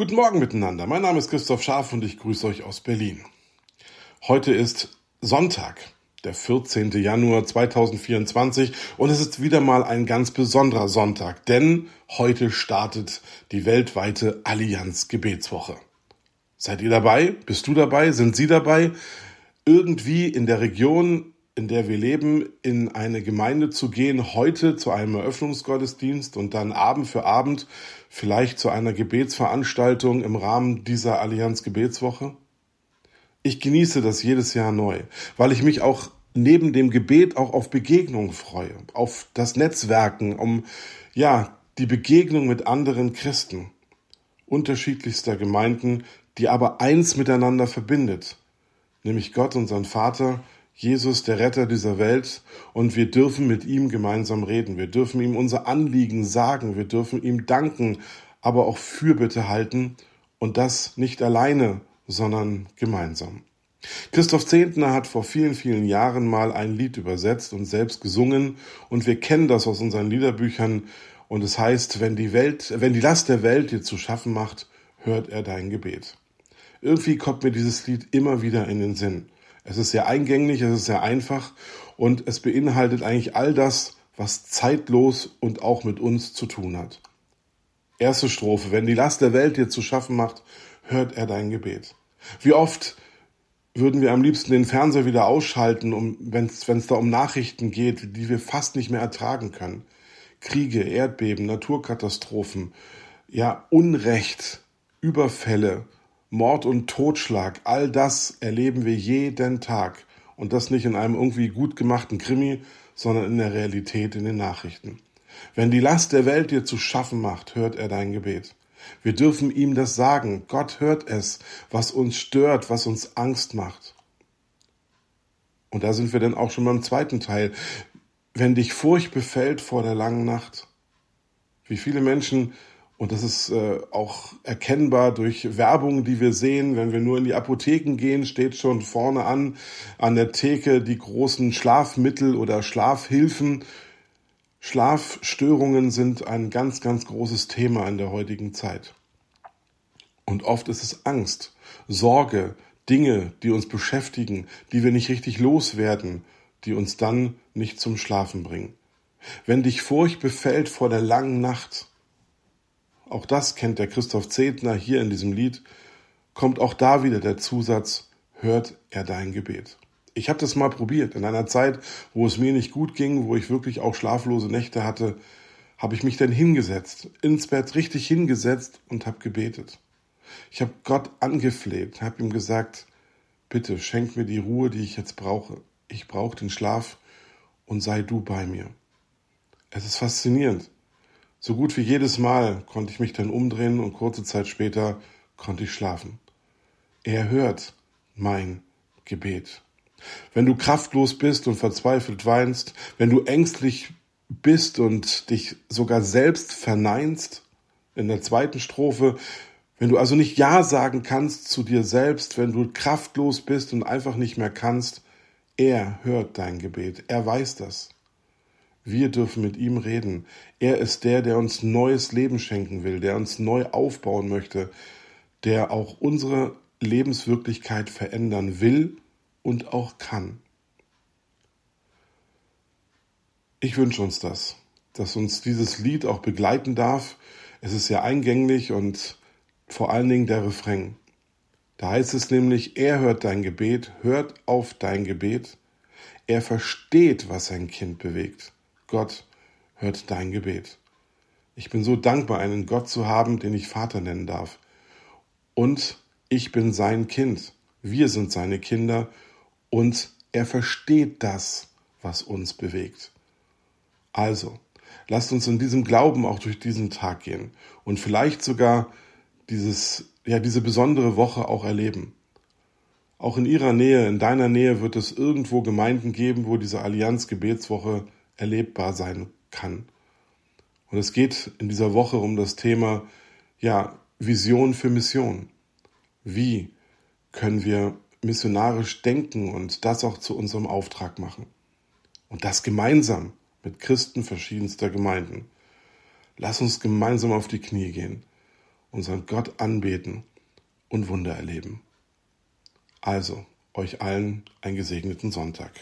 Guten Morgen miteinander. Mein Name ist Christoph Scharf und ich grüße euch aus Berlin. Heute ist Sonntag, der 14. Januar 2024 und es ist wieder mal ein ganz besonderer Sonntag, denn heute startet die weltweite Allianz Gebetswoche. Seid ihr dabei? Bist du dabei? Sind Sie dabei? Irgendwie in der Region in der wir leben, in eine Gemeinde zu gehen, heute zu einem Eröffnungsgottesdienst und dann Abend für Abend vielleicht zu einer Gebetsveranstaltung im Rahmen dieser Allianz Gebetswoche? Ich genieße das jedes Jahr neu, weil ich mich auch neben dem Gebet auch auf Begegnungen freue, auf das Netzwerken, um ja, die Begegnung mit anderen Christen unterschiedlichster Gemeinden, die aber eins miteinander verbindet, nämlich Gott, unseren Vater, Jesus, der Retter dieser Welt, und wir dürfen mit ihm gemeinsam reden. Wir dürfen ihm unser Anliegen sagen. Wir dürfen ihm danken, aber auch Fürbitte halten und das nicht alleine, sondern gemeinsam. Christoph Zehntner hat vor vielen, vielen Jahren mal ein Lied übersetzt und selbst gesungen und wir kennen das aus unseren Liederbüchern und es heißt, wenn die Welt, wenn die Last der Welt dir zu schaffen macht, hört er dein Gebet. Irgendwie kommt mir dieses Lied immer wieder in den Sinn. Es ist sehr eingänglich, es ist sehr einfach und es beinhaltet eigentlich all das, was zeitlos und auch mit uns zu tun hat. Erste Strophe. Wenn die Last der Welt dir zu schaffen macht, hört er dein Gebet. Wie oft würden wir am liebsten den Fernseher wieder ausschalten, um, wenn es da um Nachrichten geht, die wir fast nicht mehr ertragen können. Kriege, Erdbeben, Naturkatastrophen, ja, Unrecht, Überfälle, Mord und Totschlag, all das erleben wir jeden Tag. Und das nicht in einem irgendwie gut gemachten Krimi, sondern in der Realität in den Nachrichten. Wenn die Last der Welt dir zu schaffen macht, hört er dein Gebet. Wir dürfen ihm das sagen. Gott hört es, was uns stört, was uns Angst macht. Und da sind wir dann auch schon beim zweiten Teil. Wenn dich Furcht befällt vor der langen Nacht. Wie viele Menschen und das ist äh, auch erkennbar durch Werbung, die wir sehen. Wenn wir nur in die Apotheken gehen, steht schon vorne an, an der Theke die großen Schlafmittel oder Schlafhilfen. Schlafstörungen sind ein ganz, ganz großes Thema in der heutigen Zeit. Und oft ist es Angst, Sorge, Dinge, die uns beschäftigen, die wir nicht richtig loswerden, die uns dann nicht zum Schlafen bringen. Wenn dich Furcht befällt vor der langen Nacht, auch das kennt der Christoph Zedner hier in diesem Lied, kommt auch da wieder der Zusatz, hört er dein Gebet. Ich habe das mal probiert. In einer Zeit, wo es mir nicht gut ging, wo ich wirklich auch schlaflose Nächte hatte, habe ich mich dann hingesetzt, ins Bett richtig hingesetzt und habe gebetet. Ich habe Gott angefleht, habe ihm gesagt, bitte schenk mir die Ruhe, die ich jetzt brauche. Ich brauche den Schlaf und sei du bei mir. Es ist faszinierend. So gut wie jedes Mal konnte ich mich dann umdrehen und kurze Zeit später konnte ich schlafen. Er hört mein Gebet. Wenn du kraftlos bist und verzweifelt weinst, wenn du ängstlich bist und dich sogar selbst verneinst, in der zweiten Strophe, wenn du also nicht Ja sagen kannst zu dir selbst, wenn du kraftlos bist und einfach nicht mehr kannst, er hört dein Gebet, er weiß das. Wir dürfen mit ihm reden. Er ist der, der uns neues Leben schenken will, der uns neu aufbauen möchte, der auch unsere Lebenswirklichkeit verändern will und auch kann. Ich wünsche uns das, dass uns dieses Lied auch begleiten darf. Es ist ja eingänglich und vor allen Dingen der Refrain. Da heißt es nämlich, er hört dein Gebet, hört auf dein Gebet. Er versteht, was sein Kind bewegt. Gott hört dein Gebet. Ich bin so dankbar, einen Gott zu haben, den ich Vater nennen darf. Und ich bin sein Kind. Wir sind seine Kinder und er versteht das, was uns bewegt. Also, lasst uns in diesem Glauben auch durch diesen Tag gehen und vielleicht sogar dieses, ja, diese besondere Woche auch erleben. Auch in ihrer Nähe, in deiner Nähe wird es irgendwo Gemeinden geben, wo diese Allianz Gebetswoche erlebbar sein kann. Und es geht in dieser Woche um das Thema, ja, Vision für Mission. Wie können wir missionarisch denken und das auch zu unserem Auftrag machen? Und das gemeinsam mit Christen verschiedenster Gemeinden. Lass uns gemeinsam auf die Knie gehen unseren Gott anbeten und Wunder erleben. Also, euch allen einen gesegneten Sonntag.